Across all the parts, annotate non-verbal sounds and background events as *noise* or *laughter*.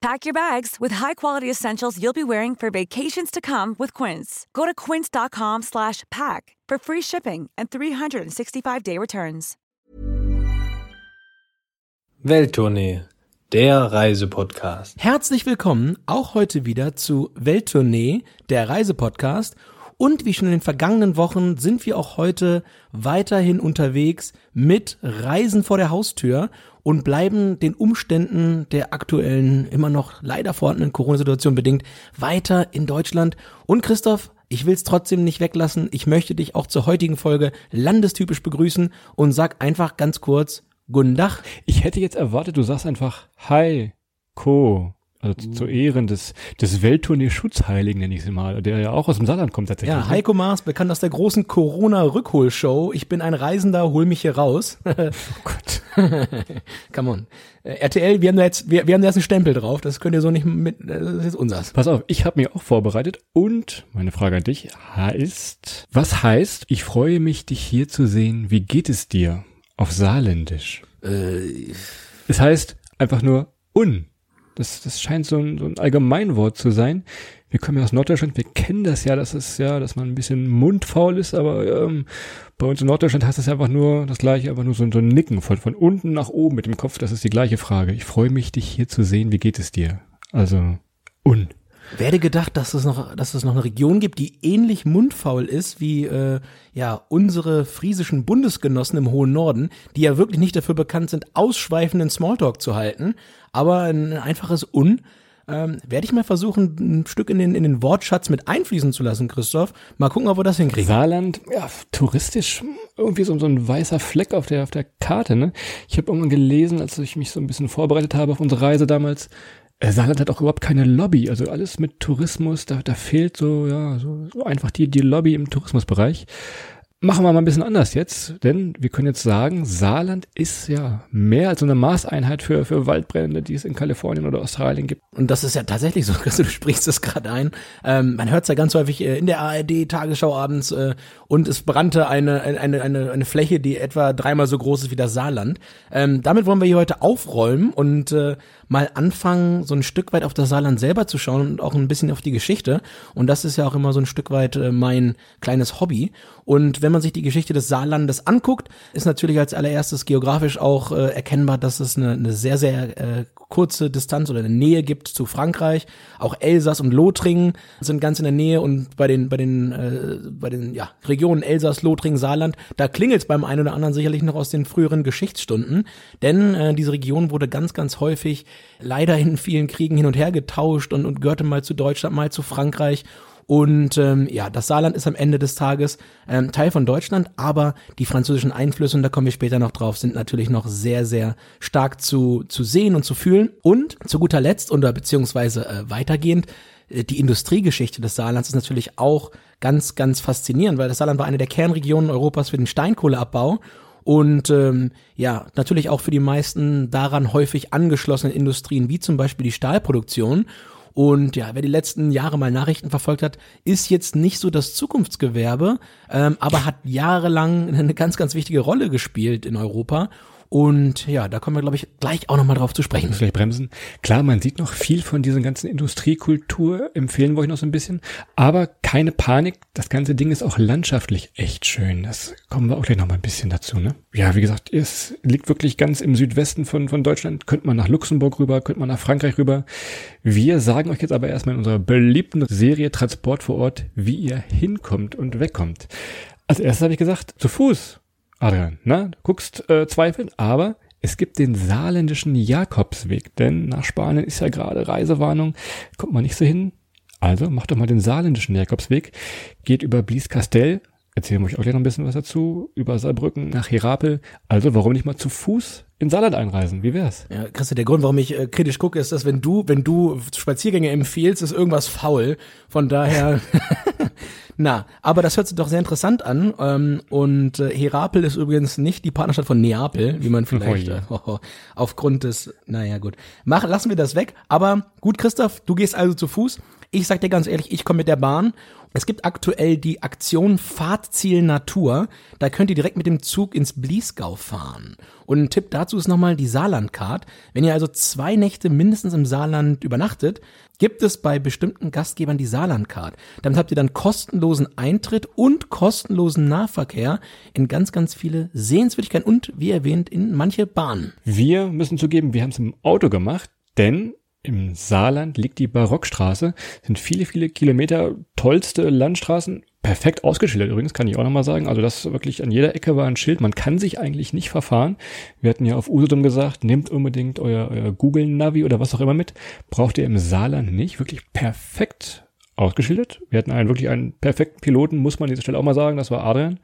Pack your bags with high-quality essentials you'll be wearing for vacations to come with Quince. Go to quince.com slash pack for free shipping and 365-day returns. Welttournee, der Reisepodcast. Herzlich willkommen auch heute wieder zu Welttournee, der Reisepodcast. Und wie schon in den vergangenen Wochen sind wir auch heute weiterhin unterwegs mit Reisen vor der Haustür und bleiben den Umständen der aktuellen, immer noch leider vorhandenen Corona-Situation bedingt weiter in Deutschland. Und Christoph, ich will es trotzdem nicht weglassen. Ich möchte dich auch zur heutigen Folge landestypisch begrüßen und sag einfach ganz kurz Guten Tag. Ich hätte jetzt erwartet, du sagst einfach Hi, Co. Also zu, zu Ehren des, des Welttournee-Schutzheiligen, nenne ich sie mal, der ja auch aus dem Saarland kommt tatsächlich. Ja, ne? Heiko Maas, bekannt aus der großen Corona-Rückholshow. Ich bin ein Reisender, hol mich hier raus. *laughs* oh Gott. *laughs* Come on. Äh, RTL, wir haben da jetzt, wir, wir haben da jetzt einen Stempel drauf. Das könnt ihr so nicht mit, das ist jetzt unsers. Pass auf, ich habe mir auch vorbereitet und meine Frage an dich heißt, was heißt, ich freue mich, dich hier zu sehen. Wie geht es dir? Auf Saarländisch. Äh, Es heißt einfach nur un. Das, das scheint so ein, so ein Allgemeinwort zu sein. Wir kommen ja aus Norddeutschland, wir kennen das ja, dass es ja, dass man ein bisschen mundfaul ist, aber ähm, bei uns in Norddeutschland heißt das einfach nur das gleiche, einfach nur so, so ein Nicken von, von unten nach oben mit dem Kopf. Das ist die gleiche Frage. Ich freue mich, dich hier zu sehen. Wie geht es dir? Also un. Werde gedacht, dass es noch, dass es noch eine Region gibt, die ähnlich mundfaul ist wie äh, ja unsere friesischen Bundesgenossen im hohen Norden, die ja wirklich nicht dafür bekannt sind, ausschweifenden Smalltalk zu halten, aber ein einfaches Un. Ähm, werde ich mal versuchen, ein Stück in den, in den Wortschatz mit einfließen zu lassen, Christoph. Mal gucken, ob wir das hinkriegen. Saarland, ja, touristisch irgendwie so, so ein weißer Fleck auf der, auf der Karte, ne? Ich habe irgendwann gelesen, als ich mich so ein bisschen vorbereitet habe auf unsere Reise damals, Saarland hat auch überhaupt keine Lobby, also alles mit Tourismus, da, da fehlt so, ja, so, so einfach die, die Lobby im Tourismusbereich. Machen wir mal ein bisschen anders jetzt, denn wir können jetzt sagen, Saarland ist ja mehr als so eine Maßeinheit für, für Waldbrände, die es in Kalifornien oder Australien gibt. Und das ist ja tatsächlich so, *laughs* du sprichst es gerade ein. Ähm, man hört es ja ganz häufig äh, in der ARD, Tagesschau abends, äh, und es brannte eine, eine, eine, eine Fläche, die etwa dreimal so groß ist wie das Saarland. Ähm, damit wollen wir hier heute aufräumen und äh, mal anfangen, so ein Stück weit auf das Saarland selber zu schauen und auch ein bisschen auf die Geschichte. Und das ist ja auch immer so ein Stück weit äh, mein kleines Hobby. Und wenn man sich die Geschichte des Saarlandes anguckt, ist natürlich als allererstes geografisch auch äh, erkennbar, dass es eine, eine sehr, sehr äh, kurze Distanz oder eine Nähe gibt zu Frankreich. Auch Elsass und Lothringen sind ganz in der Nähe und bei den, bei den, äh, bei den ja, Regionen Elsass, Lothringen, Saarland, da klingelt es beim einen oder anderen sicherlich noch aus den früheren Geschichtsstunden. Denn äh, diese Region wurde ganz, ganz häufig leider in vielen Kriegen hin und her getauscht und, und gehörte mal zu Deutschland, mal zu Frankreich. Und ähm, ja, das Saarland ist am Ende des Tages ähm, Teil von Deutschland, aber die französischen Einflüsse, und da kommen wir später noch drauf, sind natürlich noch sehr, sehr stark zu, zu sehen und zu fühlen. Und zu guter Letzt, oder beziehungsweise äh, weitergehend, äh, die Industriegeschichte des Saarlands ist natürlich auch ganz, ganz faszinierend, weil das Saarland war eine der Kernregionen Europas für den Steinkohleabbau und ähm, ja, natürlich auch für die meisten daran häufig angeschlossenen Industrien, wie zum Beispiel die Stahlproduktion. Und ja, wer die letzten Jahre mal Nachrichten verfolgt hat, ist jetzt nicht so das Zukunftsgewerbe, ähm, aber hat jahrelang eine ganz, ganz wichtige Rolle gespielt in Europa. Und ja, da kommen wir, glaube ich, gleich auch nochmal drauf zu sprechen. Vielleicht bremsen. Klar, man sieht noch viel von dieser ganzen Industriekultur, empfehlen wir euch noch so ein bisschen. Aber keine Panik, das ganze Ding ist auch landschaftlich echt schön. Das kommen wir auch gleich noch mal ein bisschen dazu, ne? Ja, wie gesagt, es liegt wirklich ganz im Südwesten von, von Deutschland. Könnte man nach Luxemburg rüber, könnte man nach Frankreich rüber. Wir sagen euch jetzt aber erstmal in unserer beliebten Serie Transport vor Ort, wie ihr hinkommt und wegkommt. Als erstes habe ich gesagt, zu Fuß. Adrian, na, du guckst äh, zweifelnd, aber es gibt den saarländischen Jakobsweg, denn nach Spanien ist ja gerade Reisewarnung, kommt man nicht so hin. Also macht doch mal den saarländischen Jakobsweg, geht über Blieskastell, erzählen wir euch auch gleich noch ein bisschen was dazu, über Saarbrücken nach Herapel. Also warum nicht mal zu Fuß in Saarland einreisen? Wie wär's? Ja, Christian, der Grund, warum ich äh, kritisch gucke, ist, dass wenn du, wenn du Spaziergänge empfiehlst, ist irgendwas faul. Von daher, *laughs* Na, aber das hört sich doch sehr interessant an. Ähm, und äh, Herapel ist übrigens nicht die Partnerstadt von Neapel, wie man vielleicht je. äh, *laughs* aufgrund des, naja gut. Mach, lassen wir das weg. Aber gut, Christoph, du gehst also zu Fuß. Ich sag dir ganz ehrlich, ich komme mit der Bahn. Es gibt aktuell die Aktion Fahrtziel Natur. Da könnt ihr direkt mit dem Zug ins Bliesgau fahren. Und ein Tipp dazu ist nochmal die Saarlandcard. Wenn ihr also zwei Nächte mindestens im Saarland übernachtet, gibt es bei bestimmten Gastgebern die Saarlandcard. Damit habt ihr dann kostenlosen Eintritt und kostenlosen Nahverkehr in ganz, ganz viele Sehenswürdigkeiten und, wie erwähnt, in manche Bahnen. Wir müssen zugeben, wir haben es im Auto gemacht, denn im Saarland liegt die Barockstraße, sind viele, viele Kilometer, tollste Landstraßen, perfekt ausgeschildert übrigens, kann ich auch nochmal sagen. Also das wirklich an jeder Ecke war ein Schild, man kann sich eigentlich nicht verfahren. Wir hatten ja auf Usedom gesagt, nehmt unbedingt euer, euer Google-Navi oder was auch immer mit. Braucht ihr im Saarland nicht, wirklich perfekt ausgeschildert. Wir hatten einen wirklich einen perfekten Piloten, muss man an dieser Stelle auch mal sagen, das war Adrian.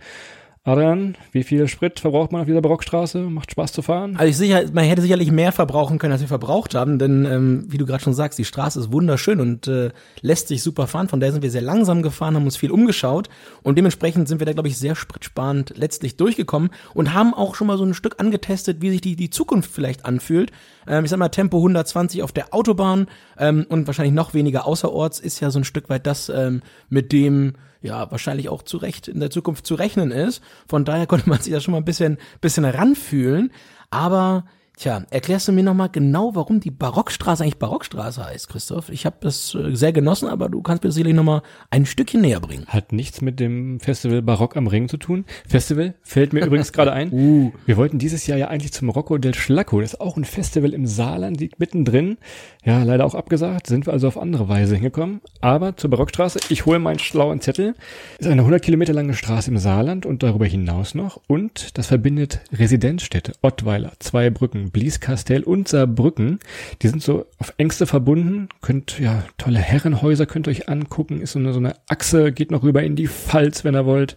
Adrian, wie viel Sprit verbraucht man auf dieser Barockstraße? Macht Spaß zu fahren? Also ich sicher, man hätte sicherlich mehr verbrauchen können, als wir verbraucht haben, denn ähm, wie du gerade schon sagst, die Straße ist wunderschön und äh, lässt sich super fahren. Von daher sind wir sehr langsam gefahren, haben uns viel umgeschaut und dementsprechend sind wir da, glaube ich, sehr spritsparend letztlich durchgekommen und haben auch schon mal so ein Stück angetestet, wie sich die, die Zukunft vielleicht anfühlt. Ähm, ich sag mal, Tempo 120 auf der Autobahn ähm, und wahrscheinlich noch weniger außerorts ist ja so ein Stück weit das, ähm, mit dem ja wahrscheinlich auch zu Recht in der Zukunft zu rechnen ist. Von daher konnte man sich da schon mal ein bisschen, bisschen ranfühlen. Aber Tja, erklärst du mir nochmal genau, warum die Barockstraße eigentlich Barockstraße heißt, Christoph? Ich habe das äh, sehr genossen, aber du kannst mir das sicherlich nochmal ein Stückchen näher bringen. Hat nichts mit dem Festival Barock am Ring zu tun. Festival fällt mir übrigens gerade ein. *laughs* Uh. Wir wollten dieses Jahr ja eigentlich zum Rocco del Schlacco. Das ist auch ein Festival im Saarland, liegt mittendrin. Ja, leider auch abgesagt. Sind wir also auf andere Weise hingekommen. Aber zur Barockstraße, ich hole meinen schlauen Zettel. Ist eine 100 Kilometer lange Straße im Saarland und darüber hinaus noch. Und das verbindet Residenzstädte, Ottweiler, zwei Brücken, Blieskastel und Saarbrücken. Die sind so auf engste verbunden. Könnt, ja, tolle Herrenhäuser könnt ihr euch angucken. Ist so eine, so eine Achse, geht noch rüber in die Pfalz, wenn ihr wollt.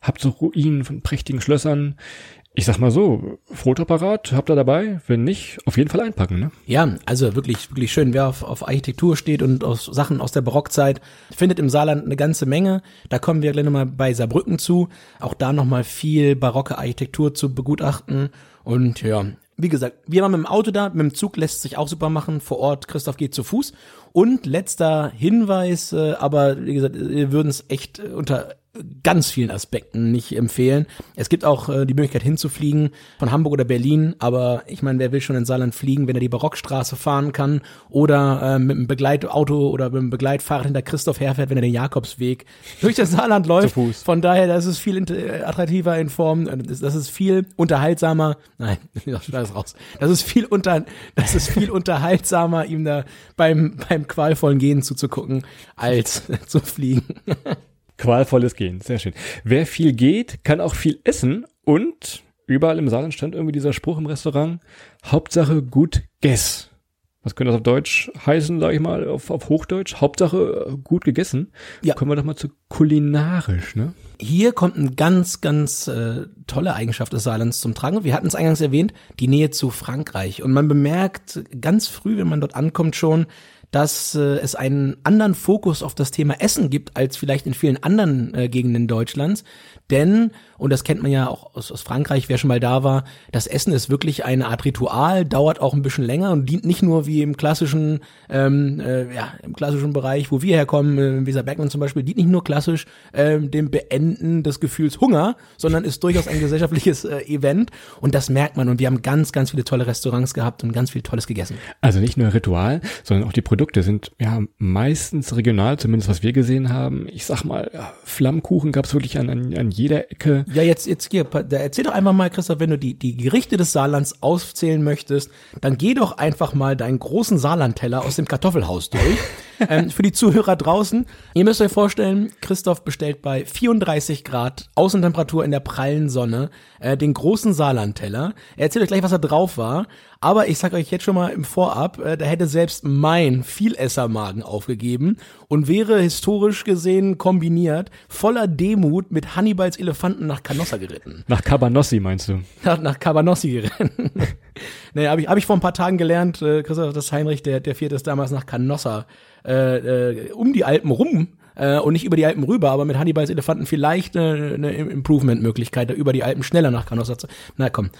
Habt so Ruinen von prächtigen Schlössern. Ich sag mal so, Fotoapparat habt ihr dabei? Wenn nicht, auf jeden Fall einpacken, ne? Ja, also wirklich, wirklich schön. Wer auf, auf Architektur steht und auf Sachen aus der Barockzeit, findet im Saarland eine ganze Menge. Da kommen wir gleich nochmal bei Saarbrücken zu. Auch da nochmal viel barocke Architektur zu begutachten. Und ja, wie gesagt, wir waren mit dem Auto da, mit dem Zug lässt sich auch super machen. Vor Ort, Christoph geht zu Fuß. Und letzter Hinweis, äh, aber wie gesagt, wir würden es echt äh, unter ganz vielen Aspekten nicht empfehlen. Es gibt auch äh, die Möglichkeit hinzufliegen von Hamburg oder Berlin, aber ich meine, wer will schon in Saarland fliegen, wenn er die Barockstraße fahren kann oder äh, mit einem Begleitauto oder mit einem Begleitfahrrad hinter Christoph herfährt, wenn er den Jakobsweg *laughs* durch das Saarland läuft. Fuß. Von daher, das ist viel äh, attraktiver in Form, äh, das, ist viel unterhaltsamer. *laughs* Nein, ich schneid raus. Das ist viel unter, das ist viel *laughs* unterhaltsamer, ihm da beim beim qualvollen Gehen zuzugucken, als zu fliegen. Qualvolles Gehen, sehr schön. Wer viel geht, kann auch viel essen und überall im Saarland stand irgendwie dieser Spruch im Restaurant, Hauptsache gut gess. Was könnte das auf Deutsch heißen, sag ich mal, auf, auf Hochdeutsch? Hauptsache gut gegessen. Ja. Kommen wir doch mal zu kulinarisch, ne? Hier kommt eine ganz, ganz äh, tolle Eigenschaft des Saarlands zum Tragen. Wir hatten es eingangs erwähnt, die Nähe zu Frankreich. Und man bemerkt ganz früh, wenn man dort ankommt schon, dass äh, es einen anderen Fokus auf das Thema Essen gibt als vielleicht in vielen anderen äh, Gegenden Deutschlands. Denn, und das kennt man ja auch aus, aus Frankreich, wer schon mal da war, das Essen ist wirklich eine Art Ritual, dauert auch ein bisschen länger und dient nicht nur wie im klassischen, ähm, äh, ja, im klassischen Bereich, wo wir herkommen, äh, im Weserbergland zum Beispiel, dient nicht nur klassisch ähm, dem Beenden des Gefühls Hunger, sondern ist durchaus ein gesellschaftliches äh, Event und das merkt man und wir haben ganz, ganz viele tolle Restaurants gehabt und ganz viel Tolles gegessen. Also nicht nur Ritual, sondern auch die Produkte sind ja meistens regional, zumindest was wir gesehen haben. Ich sag mal, Flammkuchen gab es wirklich an, an, an jeder Ecke. Ja, jetzt, jetzt hier, da erzähl doch einfach mal, Christoph, wenn du die, die Gerichte des Saarlands aufzählen möchtest, dann geh doch einfach mal deinen großen Saarlandteller aus dem Kartoffelhaus durch. *laughs* ähm, für die Zuhörer draußen, ihr müsst euch vorstellen, Christoph bestellt bei 34 Grad Außentemperatur in der prallen Sonne äh, den großen Saarlandteller. Er erzählt euch gleich, was da drauf war. Aber ich sag euch jetzt schon mal im Vorab, äh, da hätte selbst mein Vielessermagen aufgegeben und wäre historisch gesehen kombiniert voller Demut mit Hannibals Elefanten nach Canossa geritten. Nach Cabanossi meinst du? Nach, nach Cabanossi geritten. *laughs* naja, habe ich, hab ich vor ein paar Tagen gelernt, äh, Christoph, dass Heinrich, der, der Vierte ist damals nach Canossa äh, äh, um die Alpen rum äh, und nicht über die Alpen rüber, aber mit Hannibals Elefanten vielleicht eine, eine Improvement-Möglichkeit, da über die Alpen schneller nach Canossa zu. Na komm.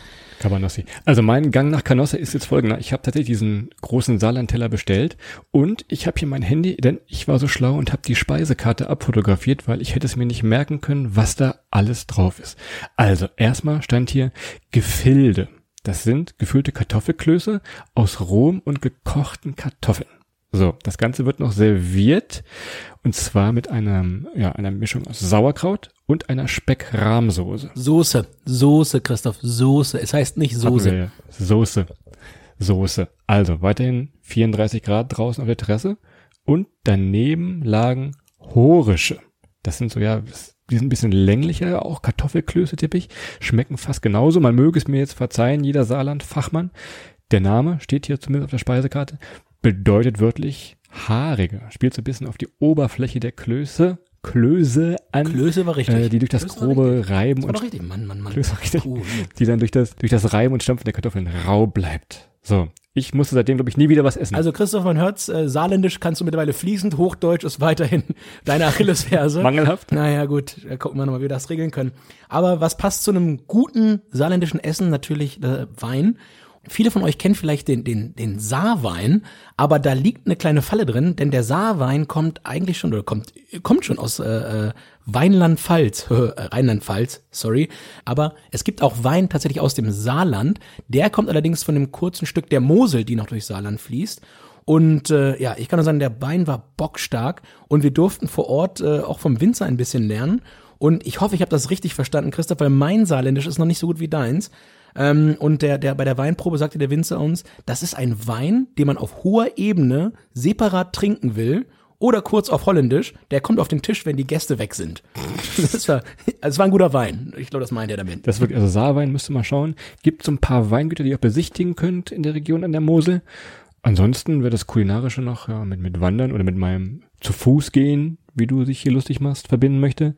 Cabanossi. Also mein Gang nach Canossa ist jetzt folgender. Ich habe tatsächlich diesen großen Saarlandteller bestellt und ich habe hier mein Handy, denn ich war so schlau und habe die Speisekarte abfotografiert, weil ich hätte es mir nicht merken können, was da alles drauf ist. Also erstmal stand hier Gefilde. Das sind gefüllte Kartoffelklöße aus rohem und gekochten Kartoffeln. So, das Ganze wird noch serviert und zwar mit einem, ja, einer Mischung aus Sauerkraut und einer Speckrahmsoße. Soße, Soße, Christoph, Soße. Es heißt nicht Soße. Ja. Soße. Soße. Also weiterhin 34 Grad draußen auf der Terrasse und daneben lagen Horische. Das sind so, ja, die sind ein bisschen länglicher, auch Kartoffelklöße tippig, schmecken fast genauso. Man möge es mir jetzt verzeihen, jeder Saarland-Fachmann. Der Name steht hier zumindest auf der Speisekarte, bedeutet wörtlich haarige. Spielt so ein bisschen auf die Oberfläche der Klöße, Klöße an, Klöße war richtig. äh, die durch das Klöße grobe Reiben Das war und richtig. Mann, Mann, Mann. Klöße richtig. Puh, die dann durch das, durch das Reiben und Stampfen der Kartoffeln rau bleibt. So. Ich musste seitdem, glaube ich, nie wieder was essen. Also Christoph, man hört's, äh, Saarländisch kannst du mittlerweile fließend, Hochdeutsch ist weiterhin *laughs* deine Achillesferse. Mangelhaft? Naja, gut, da gucken wir nochmal, wie wir das regeln können. Aber was passt zu einem guten saarländischen Essen? Natürlich äh, Wein. Viele von euch kennen vielleicht den, den, den Saarwein, aber da liegt eine kleine Falle drin, denn der Saarwein kommt eigentlich schon, oder kommt, kommt schon aus äh, äh, Weinland-Pfalz, *laughs* äh, Rheinland-Pfalz, sorry. Aber es gibt auch Wein tatsächlich aus dem Saarland. Der kommt allerdings von dem kurzen Stück der Mosel, die noch durch Saarland fließt. Und äh, ja, ich kann nur sagen, der Wein war bockstark und wir durften vor Ort äh, auch vom Winzer ein bisschen lernen. Und ich hoffe, ich habe das richtig verstanden, Christoph, weil mein Saarländisch ist noch nicht so gut wie deins. Ähm, und der, der bei der Weinprobe sagte der Winzer uns, das ist ein Wein, den man auf hoher Ebene separat trinken will. Oder kurz auf Holländisch, der kommt auf den Tisch, wenn die Gäste weg sind. *laughs* Das war, es war ein guter Wein. Ich glaube, das meint er damit. Das wird, also Saarwein müsste mal schauen. Gibt so ein paar Weingüter, die ihr auch besichtigen könnt in der Region an der Mosel. Ansonsten wird das Kulinarische noch ja, mit, mit Wandern oder mit meinem zu Fuß gehen, wie du dich hier lustig machst, verbinden möchte.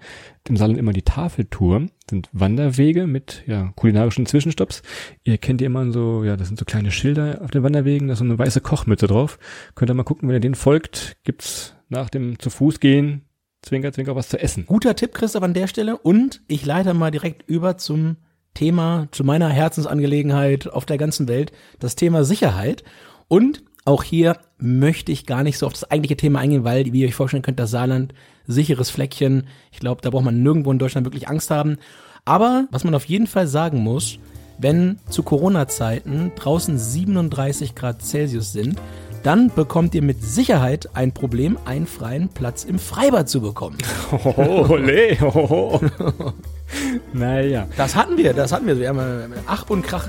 Im Saarland immer die Tafeltour, sind Wanderwege mit ja, kulinarischen Zwischenstopps. Ihr kennt die immer so, ja, das sind so kleine Schilder auf den Wanderwegen, da ist so eine weiße Kochmütze drauf. Könnt ihr mal gucken, wenn ihr denen folgt, gibt's nach dem zu Fuß gehen, zwinker, zwinker was zu essen. Guter Tipp, Christoph, an der Stelle. Und ich leite mal direkt über zum Thema, zu meiner Herzensangelegenheit auf der ganzen Welt, das Thema Sicherheit. Und auch hier möchte ich gar nicht so auf das eigentliche Thema eingehen, weil, wie ihr euch vorstellen könnt, das Saarland, sicheres Fleckchen. Ich glaube, da braucht man nirgendwo in Deutschland wirklich Angst haben. Aber was man auf jeden Fall sagen muss, wenn zu Corona-Zeiten draußen 37 Grad Celsius sind, dann bekommt ihr mit Sicherheit ein Problem, einen freien Platz im Freibad zu bekommen. Oh, ole, oh. naja. Das hatten wir, das hatten wir. Wir haben äh, Ach und Krach.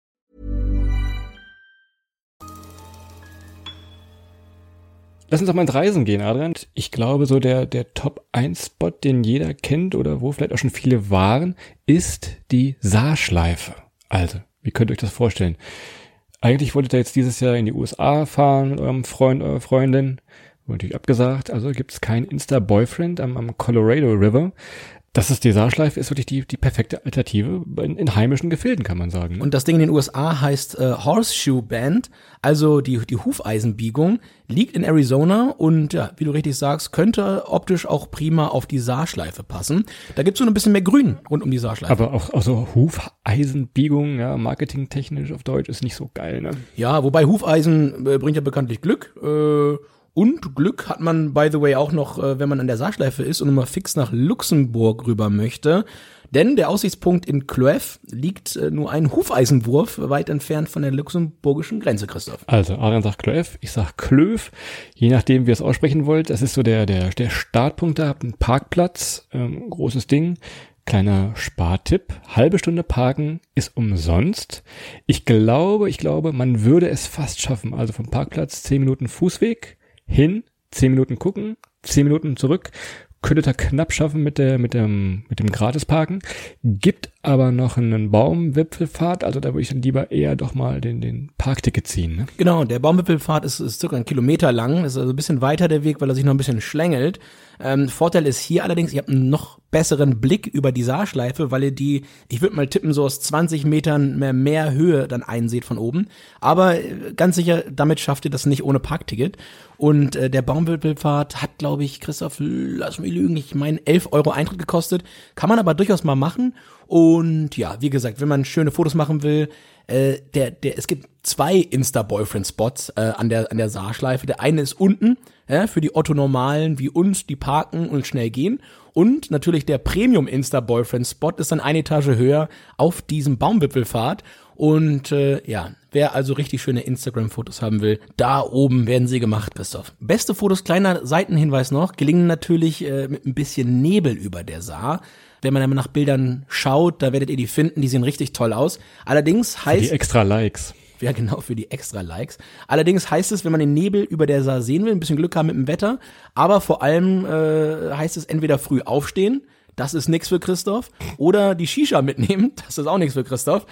Lass uns doch mal ins Reisen gehen, Adrian. Ich glaube, so der, der Top-1-Spot, den jeder kennt oder wo vielleicht auch schon viele waren, ist die Saarschleife. Also, wie könnt ihr euch das vorstellen? Eigentlich wolltet ihr jetzt dieses Jahr in die USA fahren mit eurem Freund, eurer Freundin. Wurde natürlich abgesagt. Also gibt es kein Insta-Boyfriend am, am Colorado River. Das ist die Saarschleife, ist wirklich die, die perfekte Alternative in, in heimischen Gefilden, kann man sagen. ne? Und das Ding in den USA heißt äh, Horseshoe Band, also die, die Hufeisenbiegung, liegt in Arizona und ja, wie du richtig sagst, könnte optisch auch prima auf die Saarschleife passen. Da gibt's so ein bisschen mehr Grün rund um die Saarschleife. Aber auch, auch so Hufeisenbiegung, ja, marketingtechnisch auf Deutsch ist nicht so geil, ne? Ja, wobei Hufeisen äh, bringt ja bekanntlich Glück. Äh, und Glück hat man, by the way, auch noch, äh, wenn man an der Saarschleife ist und immer fix nach Luxemburg rüber möchte. Denn der Aussichtspunkt in Cloef liegt äh, nur einen Hufeisenwurf weit entfernt von der luxemburgischen Grenze, Christoph. Also, Adrian sagt Klöf, ich sag Klöf, je nachdem, wie ihr es aussprechen wollt. Das ist so der, der, der Startpunkt da, einen Parkplatz, ähm, großes Ding, Kleiner Spartipp. Halbe Stunde parken ist umsonst. Ich glaube, ich glaube, man würde es fast schaffen. Also vom Parkplatz 10 Minuten Fußweg hin, 10 Minuten gucken, 10 Minuten zurück. Könnte da knapp schaffen mit der, mit dem, mit dem Gratisparken. Gibt aber noch einen Baumwipfelfahrt. Also da würde ich dann lieber eher doch mal den, den Parkticket ziehen. Ne? Genau, der Baumwipfelpfad ist, ist circa einen Kilometer lang, ist also ein bisschen weiter der Weg, weil er sich noch ein bisschen schlängelt. Ähm, Vorteil ist hier allerdings, ihr habt einen noch besseren Blick über die Saarschleife, weil ihr die, ich würde mal tippen, so aus 20 Metern mehr, mehr Höhe dann einseht von oben. Aber äh, ganz sicher, damit schafft ihr das nicht ohne Parkticket. Und äh, der Baumwipfelpfad hat, glaube ich, Christoph, lass mich lügen, ich meine 11 Euro Eintritt gekostet. Kann man aber durchaus mal machen. Und ja, wie gesagt, wenn man schöne Fotos machen will, äh, der, der, es gibt zwei Insta-Boyfriend-Spots äh, an der, an der Saarschleife. Der eine ist unten, ja, für die Otto-Normalen wie uns, die parken und schnell gehen. Und natürlich der Premium-Insta-Boyfriend-Spot ist dann eine Etage höher auf diesem Baumwipfelpfad. Und äh, ja, wer also richtig schöne Instagram-Fotos haben will, da oben werden sie gemacht, Christoph. Beste Fotos, kleiner Seitenhinweis noch, gelingen natürlich äh, mit ein bisschen Nebel über der Saar. Wenn man dann nach Bildern schaut, da werdet ihr die finden, die sehen richtig toll aus. Allerdings heißt... Die extra Likes. Ja, genau, für die extra Likes. Allerdings heißt es, wenn man den Nebel über der Saar sehen will, ein bisschen Glück haben mit dem Wetter, aber vor allem äh, heißt es entweder früh aufstehen, das ist nix für Christoph, oder die Shisha mitnehmen, *laughs* das ist auch nichts für Christoph.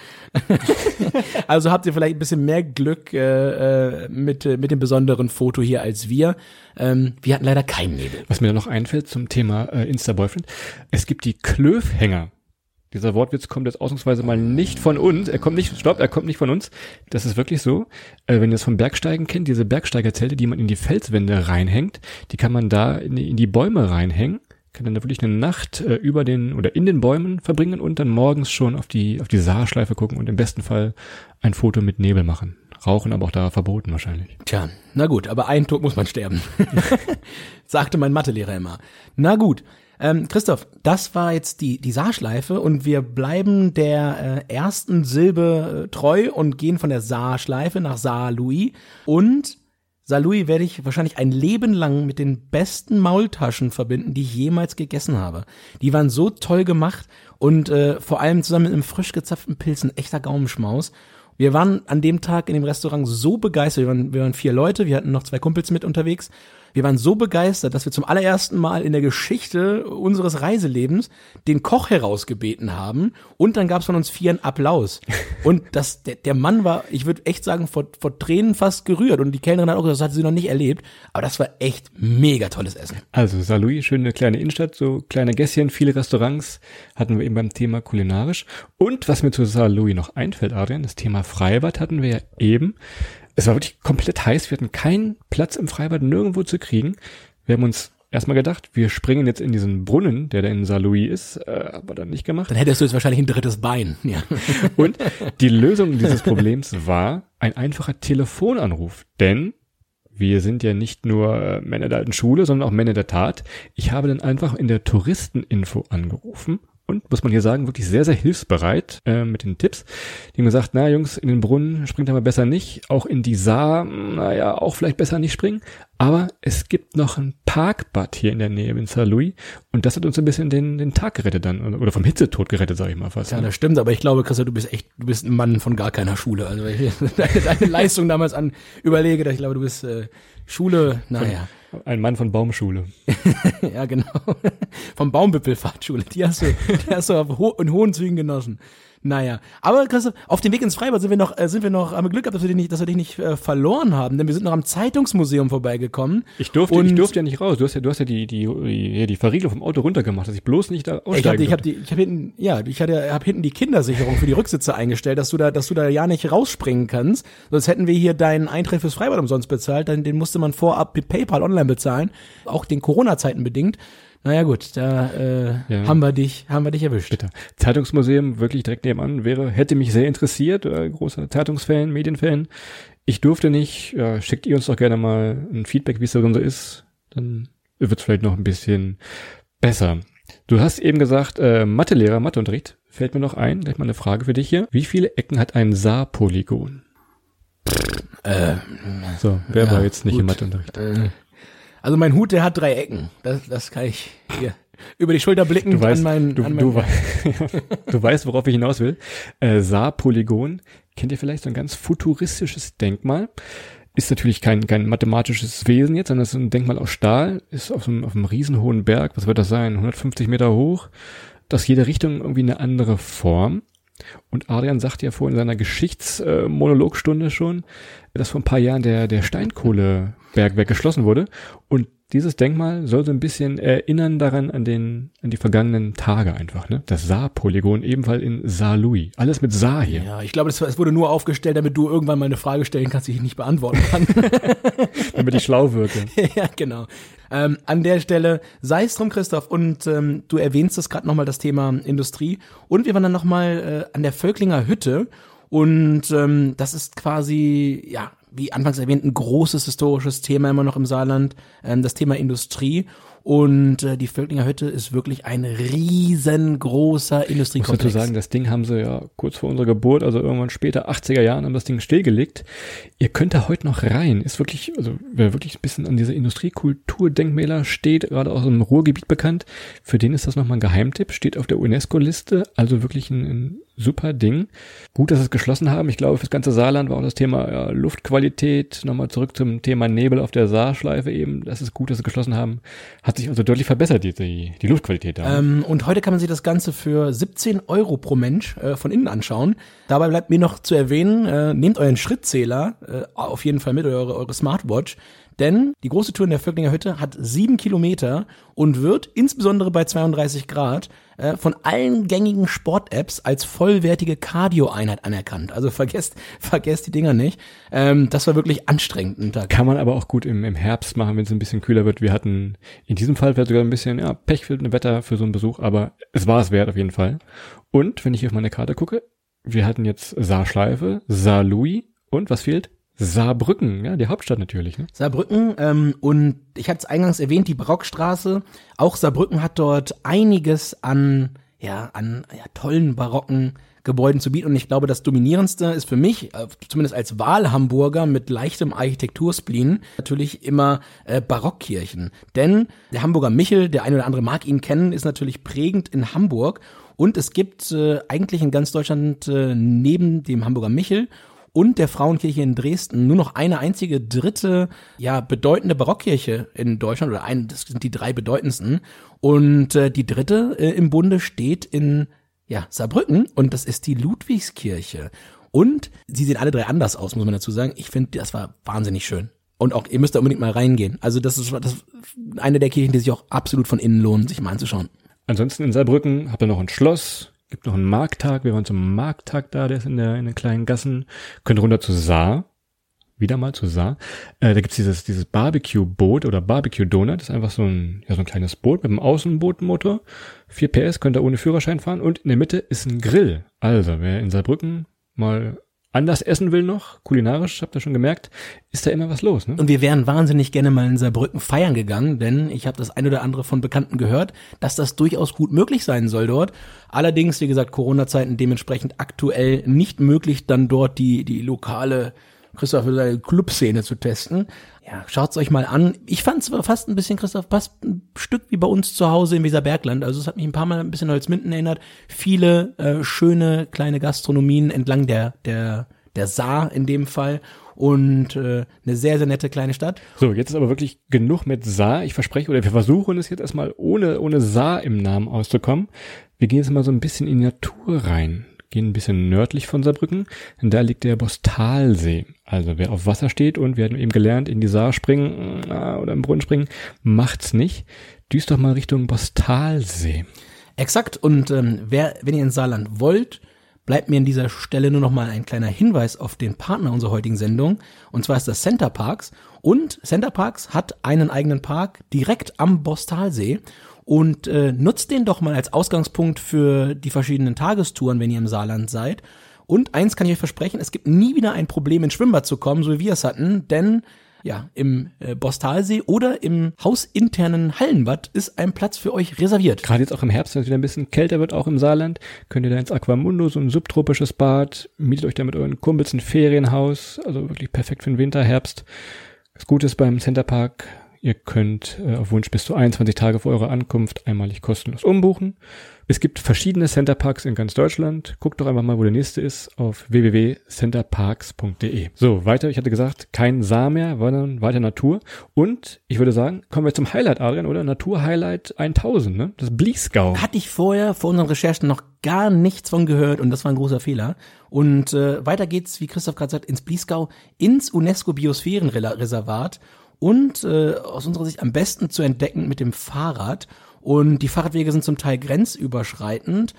*laughs* also habt ihr vielleicht ein bisschen mehr Glück äh, äh, mit, äh, mit dem besonderen Foto hier als wir. Ähm, wir hatten leider keinen Nebel. Was mir noch einfällt zum Thema äh, Insta-Boyfriend, es gibt die Klöfhänger. Dieser Wortwitz kommt jetzt ausnahmsweise mal nicht von uns. Er kommt nicht, stopp, er kommt nicht von uns. Das ist wirklich so. Äh, wenn ihr das vom Bergsteigen kennt, diese Bergsteigerzelte, die man in die Felswände reinhängt, die kann man da in die Bäume reinhängen, kann dann da wirklich eine Nacht äh, über den oder in den Bäumen verbringen und dann morgens schon auf die, auf die Saarschleife gucken und im besten Fall ein Foto mit Nebel machen. Rauchen aber auch da verboten wahrscheinlich. Tja, na gut, aber einen Tod muss man sterben. *laughs* Sagte mein Mathelehrer immer. Na gut. Ähm, Christoph, das war jetzt die, die Saarschleife und wir bleiben der äh, ersten Silbe äh, treu und gehen von der Saarschleife nach Saar-Louis. Und Saar-Louis werde ich wahrscheinlich ein Leben lang mit den besten Maultaschen verbinden, die ich jemals gegessen habe. Die waren so toll gemacht und äh, vor allem zusammen mit einem frisch gezapften Pilz ein echter Gaumenschmaus. Wir waren an dem Tag in dem Restaurant so begeistert. Wir waren, wir waren vier Leute, wir hatten noch zwei Kumpels mit unterwegs. Wir waren so begeistert, dass wir zum allerersten Mal in der Geschichte unseres Reiselebens den Koch herausgebeten haben und dann gab es von uns vier einen Applaus. *laughs* Und das, der, der Mann war, ich würde echt sagen, vor, vor Tränen fast gerührt und die Kellnerin hat auch gesagt, das hatte sie noch nicht erlebt, aber das war echt mega tolles Essen. Also Saarlouis, schöne kleine Innenstadt, so kleine Gässchen, viele Restaurants hatten wir eben beim Thema kulinarisch. Und was mir zu Saarlouis noch einfällt, Adrian, das Thema Freibad hatten wir ja eben. Es war wirklich komplett heiß. Wir hatten keinen Platz im Freibad nirgendwo zu kriegen. Wir haben uns erstmal gedacht, wir springen jetzt in diesen Brunnen, der da in Saint-Louis ist, äh, aber dann nicht gemacht. Dann hättest du jetzt wahrscheinlich ein drittes Bein. Ja. *laughs* Und die Lösung dieses Problems war ein einfacher Telefonanruf. Denn wir sind ja nicht nur äh, Männer der alten Schule, sondern auch Männer der Tat. Ich habe dann einfach in der Touristeninfo angerufen und, muss man hier sagen, wirklich sehr, sehr hilfsbereit äh, mit den Tipps. Die haben gesagt, na Jungs, in den Brunnen springt aber besser nicht. Auch in die Saar, naja, auch vielleicht besser nicht springen. Aber es gibt noch ein Parkbad hier in der Nähe in Saint-Louis und das hat uns ein bisschen den, den Tag gerettet dann oder vom Hitzetod gerettet, sag ich mal fast. Ja, ne? das stimmt, aber ich glaube, Christa, du bist echt, du bist ein Mann von gar keiner Schule. Also wenn ich *laughs* deine, deine Leistung damals an überlege, ich glaube, du bist äh, Schule, naja. Ein Mann von Baumschule. *laughs* ja, genau. Vom Baumwipfelfahrtschule. Die hast du, die hast du auf ho in hohen Zügen genossen. Naja, aber Christoph, auf dem Weg ins Freibad sind wir noch, äh, sind wir noch, haben wir Glück gehabt, dass wir dich nicht, dass wir dich nicht äh, verloren haben, denn wir sind noch am Zeitungsmuseum vorbeigekommen. Ich durfte, ich durfte ja nicht raus. Du hast ja, du hast ja die, die, die, die Verriegelung vom Auto runtergemacht, dass ich bloß nicht da Ich aussteigen habe ich hab die, ich habe hinten, ja, ich hatte, hab hinten die Kindersicherung für die Rücksitze eingestellt, dass du da, dass du da ja nicht rausspringen kannst. Sonst hätten wir hier deinen Eintritt fürs Freibad umsonst bezahlt, dann den musste man vorab mit PayPal online bezahlen, auch den Corona-Zeiten bedingt. Naja gut, da äh, Ja. haben wir dich, haben wir dich erwischt. Bitte. Zeitungsmuseum wirklich direkt nebenan wäre, hätte mich sehr interessiert, äh, großer Zeitungsfan, Medienfan. Ich durfte nicht, ja, schickt ihr uns doch gerne mal ein Feedback, wie es so ist, dann wird's vielleicht noch ein bisschen besser. Du hast eben gesagt, äh, Mathelehrer, Matheunterricht, fällt mir noch ein, gleich mal eine Frage für dich hier. Wie viele Ecken hat ein Saarpolygon? Äh, So, wer Ja, war jetzt nicht im gut. Matheunterricht? äh, also mein Hut, der hat drei Ecken. Das, das kann ich hier. Über die Schulter blickend Du weißt, an meinen, du, an du, wei- *laughs* du weißt, worauf ich hinaus will. Äh, Saar-Polygon, kennt ihr vielleicht so ein ganz futuristisches Denkmal? Ist natürlich kein, kein mathematisches Wesen jetzt, sondern es ist ein Denkmal aus Stahl, ist auf so einem, auf einem riesenhohen Berg, was wird das sein, 150 Meter hoch, aus jeder Richtung irgendwie eine andere Form. Und Adrian sagt ja vorhin in seiner Geschichtsmonologstunde schon, dass vor ein paar Jahren der, der Steinkohlebergwerk geschlossen wurde. Und dieses Denkmal soll so ein bisschen erinnern daran an den, an die vergangenen Tage einfach, ne? Das Saar-Polygon ebenfalls in Saar-Louis. Alles mit Saar hier. Ja, ich glaube, es es wurde nur aufgestellt, damit du irgendwann mal eine Frage stellen kannst, die ich nicht beantworten kann. *laughs* Damit ich schlau wirke. *laughs* ja, genau. Ähm, an der Stelle sei es drum, Christoph, und ähm, du erwähnst es gerade nochmal das Thema Industrie. Und wir waren dann nochmal äh, an der Völklinger Hütte. Und ähm, das ist quasi, ja, wie anfangs erwähnt, ein großes historisches Thema immer noch im Saarland, ähm, das Thema Industrie. Und äh, die Völklinger Hütte ist wirklich ein riesengroßer Ich muss dazu Industriekomplex. sagen, das Ding haben sie ja kurz vor unserer Geburt, also irgendwann später, 80er Jahren, haben das Ding stillgelegt. Ihr könnt da heute noch rein. Ist wirklich, also wer wirklich ein bisschen an diese Industriekulturdenkmäler steht, gerade aus dem Ruhrgebiet bekannt, für den ist das nochmal ein Geheimtipp, steht auf der UNESCO-Liste, also wirklich ein, ein super Ding. Gut, dass sie es geschlossen haben. Ich glaube, fürs ganze Saarland war auch das Thema ja, Luftqualität, nochmal zurück zum Thema Nebel auf der Saarschleife eben. Das ist gut, dass sie geschlossen haben. Hat sich also deutlich verbessert, die, die, die Luftqualität da. Ähm, und heute kann man sich das Ganze für 17 Euro pro Mensch äh, von innen anschauen. Dabei bleibt mir noch zu erwähnen, äh, nehmt euren Schrittzähler äh, auf jeden Fall mit, eure, eure Smartwatch. Denn die große Tour in der Vöcklinger Hütte hat sieben Kilometer und wird insbesondere bei 32 Grad äh, von allen gängigen Sport-Apps als vollwertige Cardio-Einheit anerkannt. Also vergesst, *laughs* vergesst die Dinger nicht. Ähm, das war wirklich anstrengend. ein Tag. Kann man aber auch gut im, im Herbst machen, wenn es ein bisschen kühler wird. Wir hatten in diesem Fall vielleicht sogar ein bisschen ja, pechfüllte Wetter für so einen Besuch, aber es war es wert auf jeden Fall. Und wenn ich hier auf meine Karte gucke, wir hatten jetzt Saarschleife, Saarlouis und was fehlt? Saarbrücken, ja, die Hauptstadt natürlich. Ne? Saarbrücken ähm, und ich hatte es eingangs erwähnt, die Barockstraße. Auch Saarbrücken hat dort einiges an ja an ja, tollen barocken Gebäuden zu bieten und ich glaube, das dominierendste ist für mich, äh, zumindest als Wahlhamburger mit leichtem Architekturspleen, natürlich immer äh, Barockkirchen. Denn der Hamburger Michel, der eine oder andere mag ihn kennen, ist natürlich prägend in Hamburg und es gibt äh, eigentlich in ganz Deutschland äh, neben dem Hamburger Michel und der Frauenkirche in Dresden nur noch eine einzige dritte, ja, bedeutende Barockkirche in Deutschland oder ein, das sind die drei bedeutendsten. Und äh, die dritte äh, im Bunde steht in, ja, Saarbrücken und das ist die Ludwigskirche. Und sie sehen alle drei anders aus, muss man dazu sagen. Ich finde, das war wahnsinnig schön. Und auch, ihr müsst da unbedingt mal reingehen. Also das ist, das ist eine der Kirchen, die sich auch absolut von innen lohnen, sich mal anzuschauen. Ansonsten in Saarbrücken habt ihr noch ein Schloss, gibt noch einen Markttag. Wir waren zum Markttag da, der ist in, der, in den kleinen Gassen. Könnt runter zu Saar. Wieder mal zu Saar. Äh, da gibt's dieses, dieses Barbecue-Boot oder Barbecue-Donut. Das ist einfach so ein, ja, so ein kleines Boot mit einem Außenbootmotor. 4 PS, könnt ihr ohne Führerschein fahren. Und in der Mitte ist ein Grill. Also, wer in Saarbrücken mal anders essen will noch, kulinarisch, habt ihr schon gemerkt, ist da immer was los. Ne? Und wir wären wahnsinnig gerne mal in Saarbrücken feiern gegangen, denn ich habe das ein oder andere von Bekannten gehört, dass das durchaus gut möglich sein soll dort. Allerdings, wie gesagt, Corona-Zeiten dementsprechend aktuell nicht möglich, dann dort die, die lokale, Christoph würde sagen, Clubszene zu testen. Ja, schaut's euch mal an. Ich fand es fast ein bisschen, Christoph, fast ein Stück wie bei uns zu Hause im Weserbergland. Also es hat mich ein paar Mal ein bisschen Holzminden erinnert. Viele äh, schöne kleine Gastronomien entlang der, der, der Saar in dem Fall und äh, eine sehr, sehr nette kleine Stadt. So, jetzt ist aber wirklich genug mit Saar. Ich verspreche, oder wir versuchen es jetzt erstmal ohne, ohne Saar im Namen auszukommen. Wir gehen jetzt mal so ein bisschen in die Natur rein. Gehen ein bisschen nördlich von Saarbrücken. Denn da liegt der Bostalsee. Also wer auf Wasser steht und wir hatten eben gelernt, in die Saar springen äh, oder im Brunnen springen, macht's nicht. Düst doch mal Richtung Bostalsee. Exakt. Und ähm, wer, wenn ihr ins Saarland wollt, bleibt mir an dieser Stelle nur noch mal ein kleiner Hinweis auf den Partner unserer heutigen Sendung. Und zwar ist das Center Parks. Und Center Parks hat einen eigenen Park direkt am Bostalsee. Und äh, nutzt den doch mal als Ausgangspunkt für die verschiedenen Tagestouren, wenn ihr im Saarland seid. Und eins kann ich euch versprechen, es gibt nie wieder ein Problem, ins Schwimmbad zu kommen, so wie wir es hatten, denn ja, im äh, Bostalsee oder im hausinternen Hallenbad ist ein Platz für euch reserviert. Gerade jetzt auch im Herbst, wenn es wieder ein bisschen kälter wird, auch im Saarland, könnt ihr da ins Aquamundo, so ein subtropisches Bad, mietet euch da mit euren Kumpels ein Ferienhaus, also wirklich perfekt für den Winter, Herbst. Das Gute ist beim Centerpark, Ihr könnt äh, auf Wunsch bis zu 21 Tage vor eurer Ankunft einmalig kostenlos umbuchen. Es gibt verschiedene Centerparks in ganz Deutschland. Guckt doch einfach mal, wo der nächste ist, auf www.centerparks.de. So, weiter. Ich hatte gesagt, kein Saar mehr, sondern weiter Natur. Und ich würde sagen, kommen wir zum Highlight, Adrian, oder? Natur-Highlight 1000, ne? Das Bliesgau. Hatte ich vorher vor unseren Recherchen noch gar nichts von gehört und das war ein großer Fehler. Und äh, weiter geht's, wie Christoph gerade sagt, ins Bliesgau, ins UNESCO-Biosphärenreservat und äh, aus unserer Sicht am besten zu entdecken mit dem Fahrrad. Und die Fahrradwege sind zum Teil grenzüberschreitend.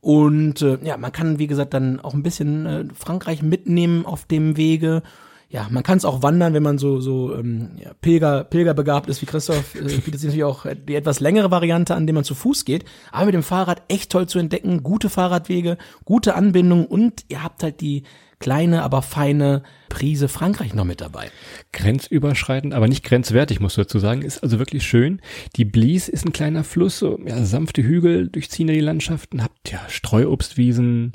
Und äh, ja, man kann, wie gesagt, dann auch ein bisschen äh, Frankreich mitnehmen auf dem Wege. Ja, man kann es auch wandern, wenn man so so ähm, ja, Pilger Pilger begabt ist wie Christoph, äh, *laughs* bietet sich natürlich auch die etwas längere Variante an, dem man zu Fuß geht. Aber mit dem Fahrrad echt toll zu entdecken, gute Fahrradwege, gute Anbindung und ihr habt halt die kleine, aber feine Prise Frankreich noch mit dabei. Grenzüberschreitend, aber nicht grenzwertig, musst du dazu sagen. Ist also wirklich schön. Die Blies ist ein kleiner Fluss, so ja, sanfte Hügel durchziehen ja die Landschaften, habt ja Streuobstwiesen,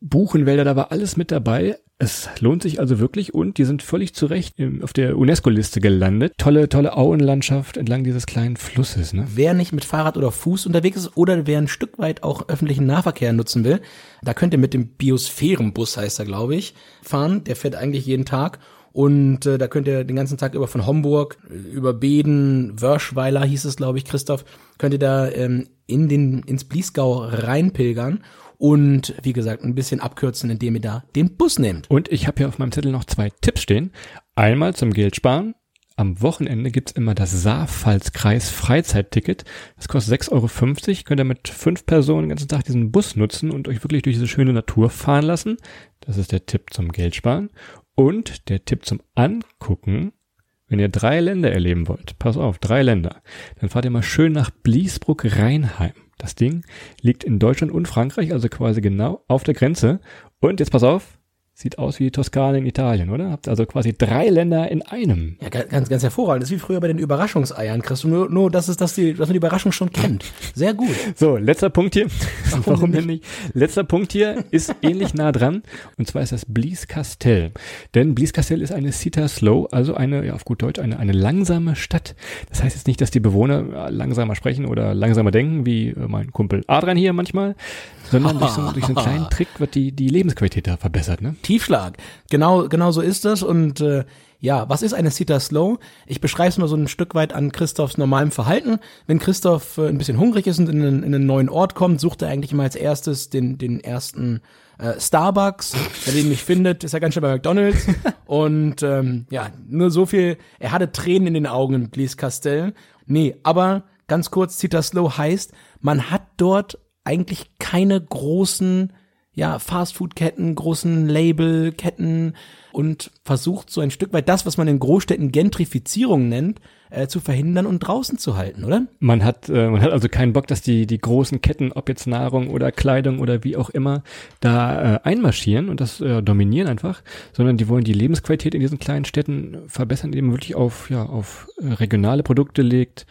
Buchenwälder, da war alles mit dabei. Es lohnt sich also wirklich und die sind völlig zu Recht auf der UNESCO-Liste gelandet. Tolle, tolle Auenlandschaft entlang dieses kleinen Flusses. Ne? Wer nicht mit Fahrrad oder Fuß unterwegs ist oder wer ein Stück weit auch öffentlichen Nahverkehr nutzen will, da könnt ihr mit dem Biosphärenbus, heißt er, glaube ich, fahren. Der fährt eigentlich jeden Tag. Und äh, da könnt ihr den ganzen Tag über von Homburg, über Beden, Wörschweiler hieß es, glaube ich, Christoph, könnt ihr da ähm, in den, ins Bliesgau reinpilgern und wie gesagt ein bisschen abkürzen, indem ihr da den Bus nehmt. Und ich habe hier auf meinem Zettel noch zwei Tipps stehen. Einmal zum Geld sparen. Am Wochenende gibt's immer das Saarpfalzkreis Freizeitticket. Das kostet 6,50 Euro. Könnt ihr mit fünf Personen den ganzen Tag diesen Bus nutzen und euch wirklich durch diese schöne Natur fahren lassen. Das ist der Tipp zum Geld sparen. Und der Tipp zum Angucken. Wenn ihr drei Länder erleben wollt, pass auf, drei Länder, dann fahrt ihr mal schön nach Bliesbruck-Rheinheim. Das Ding liegt in Deutschland und Frankreich, also quasi genau auf der Grenze. Und jetzt pass auf, Sieht aus wie Toskana in Italien, oder? Habt also quasi drei Länder in einem. Ja, ganz, ganz hervorragend. Das ist wie früher bei den Überraschungseiern, Chris. Nur, nur dass, es, dass, die, dass man die Überraschung schon kennt. Sehr gut. *laughs* So, letzter Punkt hier. *laughs* Warum, Warum denn nicht? Letzter Punkt hier ist ähnlich nah dran. Und zwar ist das Blieskastel. Denn Blieskastel ist eine Cita Slow, also eine, ja, auf gut Deutsch, eine, eine langsame Stadt. Das heißt jetzt nicht, dass die Bewohner langsamer sprechen oder langsamer denken, wie äh, mein Kumpel Adrian hier manchmal, sondern durch so, durch so einen kleinen *laughs* Trick wird die, die Lebensqualität da verbessert, ne? Tiefschlag. Genau, genau so ist das. Und äh, ja, was ist eine Cita Slow? Ich beschreibe es mal so ein Stück weit an Christophs normalem Verhalten. Wenn Christoph äh, ein bisschen hungrig ist und in einen, in einen neuen Ort kommt, sucht er eigentlich immer als erstes den, den ersten äh, Starbucks, *laughs* der den nicht findet, ist er ganz schnell bei McDonalds. *laughs* und ähm, ja, nur so viel. Er hatte Tränen in den Augen Blies Castell. Nee, aber ganz kurz, Cita Slow heißt, man hat dort eigentlich keine großen ja, Fastfood-Ketten, großen Label-Ketten und versucht so ein Stück weit das, was man in Großstädten Gentrifizierung nennt, äh, zu verhindern und draußen zu halten, oder? Man hat, äh, man hat also keinen Bock, dass die, die großen Ketten, ob jetzt Nahrung oder Kleidung oder wie auch immer, da äh, einmarschieren und das äh, dominieren einfach, sondern die wollen die Lebensqualität in diesen kleinen Städten verbessern, indem man wirklich auf, ja, auf äh, regionale Produkte legt,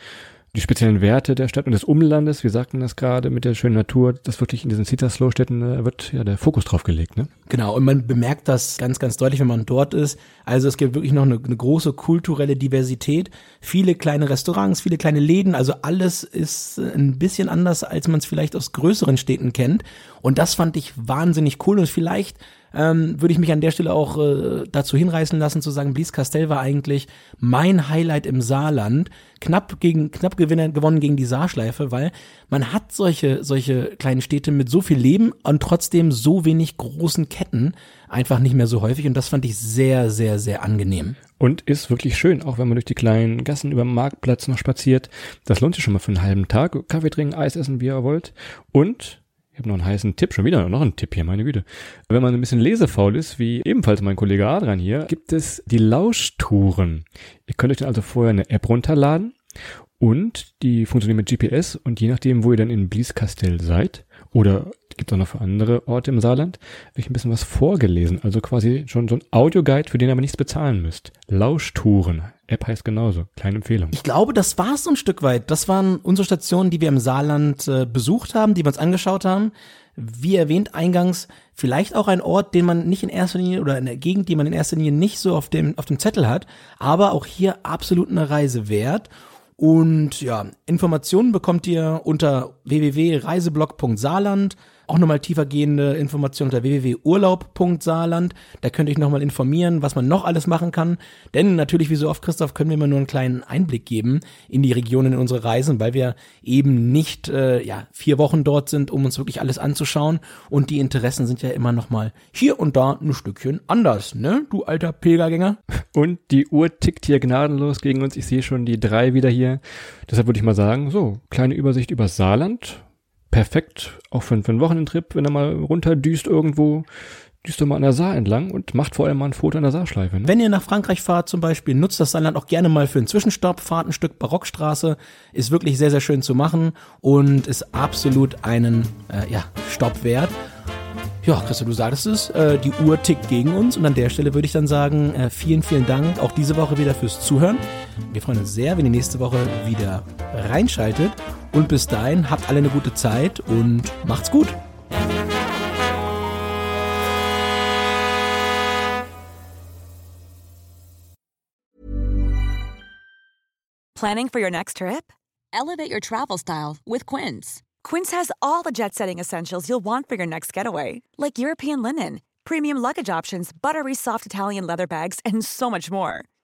die speziellen Werte der Stadt und des Umlandes, wir sagten das gerade mit der schönen Natur, das wirklich in diesen Cita-Slow-Städten äh, wird ja der Fokus drauf gelegt. Ne? Genau, und man bemerkt das ganz, ganz deutlich, wenn man dort ist. Also es gibt wirklich noch eine, eine große kulturelle Diversität, viele kleine Restaurants, viele kleine Läden, also alles ist ein bisschen anders, als man es vielleicht aus größeren Städten kennt. Und das fand ich wahnsinnig cool und vielleicht ähm, würde ich mich an der Stelle auch äh, dazu hinreißen lassen zu sagen, Blies Castell war eigentlich mein Highlight im Saarland. Knapp gegen, knapp gewinner, gewonnen gegen die Saarschleife, weil man hat solche, solche kleinen Städte mit so viel Leben und trotzdem so wenig großen Ketten einfach nicht mehr so häufig und das fand ich sehr, sehr, sehr angenehm. Und ist wirklich schön, auch wenn man durch die kleinen Gassen über den Marktplatz noch spaziert. Das lohnt sich schon mal für einen halben Tag. Kaffee trinken, Eis essen, wie ihr wollt. Und ich habe noch einen heißen Tipp, schon wieder noch einen Tipp hier, meine Güte. Wenn man ein bisschen lesefaul ist, wie ebenfalls mein Kollege Adrian hier, gibt es die Lauschtouren. Ihr könnt euch dann also vorher eine App runterladen und die funktionieren mit GPS und je nachdem, wo ihr dann in Blieskastel seid, oder gibt auch noch für andere Orte im Saarland, habe ich ein bisschen was vorgelesen. Also quasi schon so ein Audioguide, für den ihr aber nichts bezahlen müsst. Lauschtouren. App heißt genauso. Kleine Empfehlung. Ich glaube, das war es so ein Stück weit. Das waren unsere Stationen, die wir im Saarland äh, besucht haben, die wir uns angeschaut haben. wie erwähnt eingangs, vielleicht auch ein Ort, den man nicht in erster Linie oder eine Gegend, die man in erster Linie nicht so auf dem, auf dem Zettel hat, aber auch hier absolut eine Reise wert. Und ja, Informationen bekommt ihr unter www.reiseblog.saarland auch nochmal tiefergehende Informationen unter www.urlaub.saarland. Da könnt ihr euch nochmal informieren, was man noch alles machen kann. Denn natürlich, wie so oft, Christoph, können wir immer nur einen kleinen Einblick geben in die Regionen in unsere Reisen, weil wir eben nicht äh, ja, vier Wochen dort sind, um uns wirklich alles anzuschauen. Und die Interessen sind ja immer nochmal hier und da ein Stückchen anders, ne, du alter Pilgergänger? Und die Uhr tickt hier gnadenlos gegen uns. Ich sehe schon die drei wieder hier. Deshalb würde ich mal sagen, so, kleine Übersicht über Saarland perfekt, auch für, für einen Wochenendtrip, wenn er mal runterdüst irgendwo, düst er mal an der Saar entlang und macht vor allem mal ein Foto an der Saarschleife. Ne? Wenn ihr nach Frankreich fahrt zum Beispiel, nutzt das Saarland auch gerne mal für einen Zwischenstopp, fahrt ein Stück Barockstraße, ist wirklich sehr, sehr schön zu machen und ist absolut einen äh, ja, Stopp wert. Ja, Christa, du sagtest es, äh, die Uhr tickt gegen uns und an der Stelle würde ich dann sagen, äh, vielen, vielen Dank auch diese Woche wieder fürs Zuhören. Wir freuen uns sehr, wenn ihr nächste Woche wieder reinschaltet und bis dahin habt alle eine gute Zeit und macht's gut. Planning for your next trip? Elevate your travel style with Quince. Quince has all the jet setting essentials you'll want for your next getaway, like European linen, premium luggage options, buttery soft Italian leather bags, and so much more.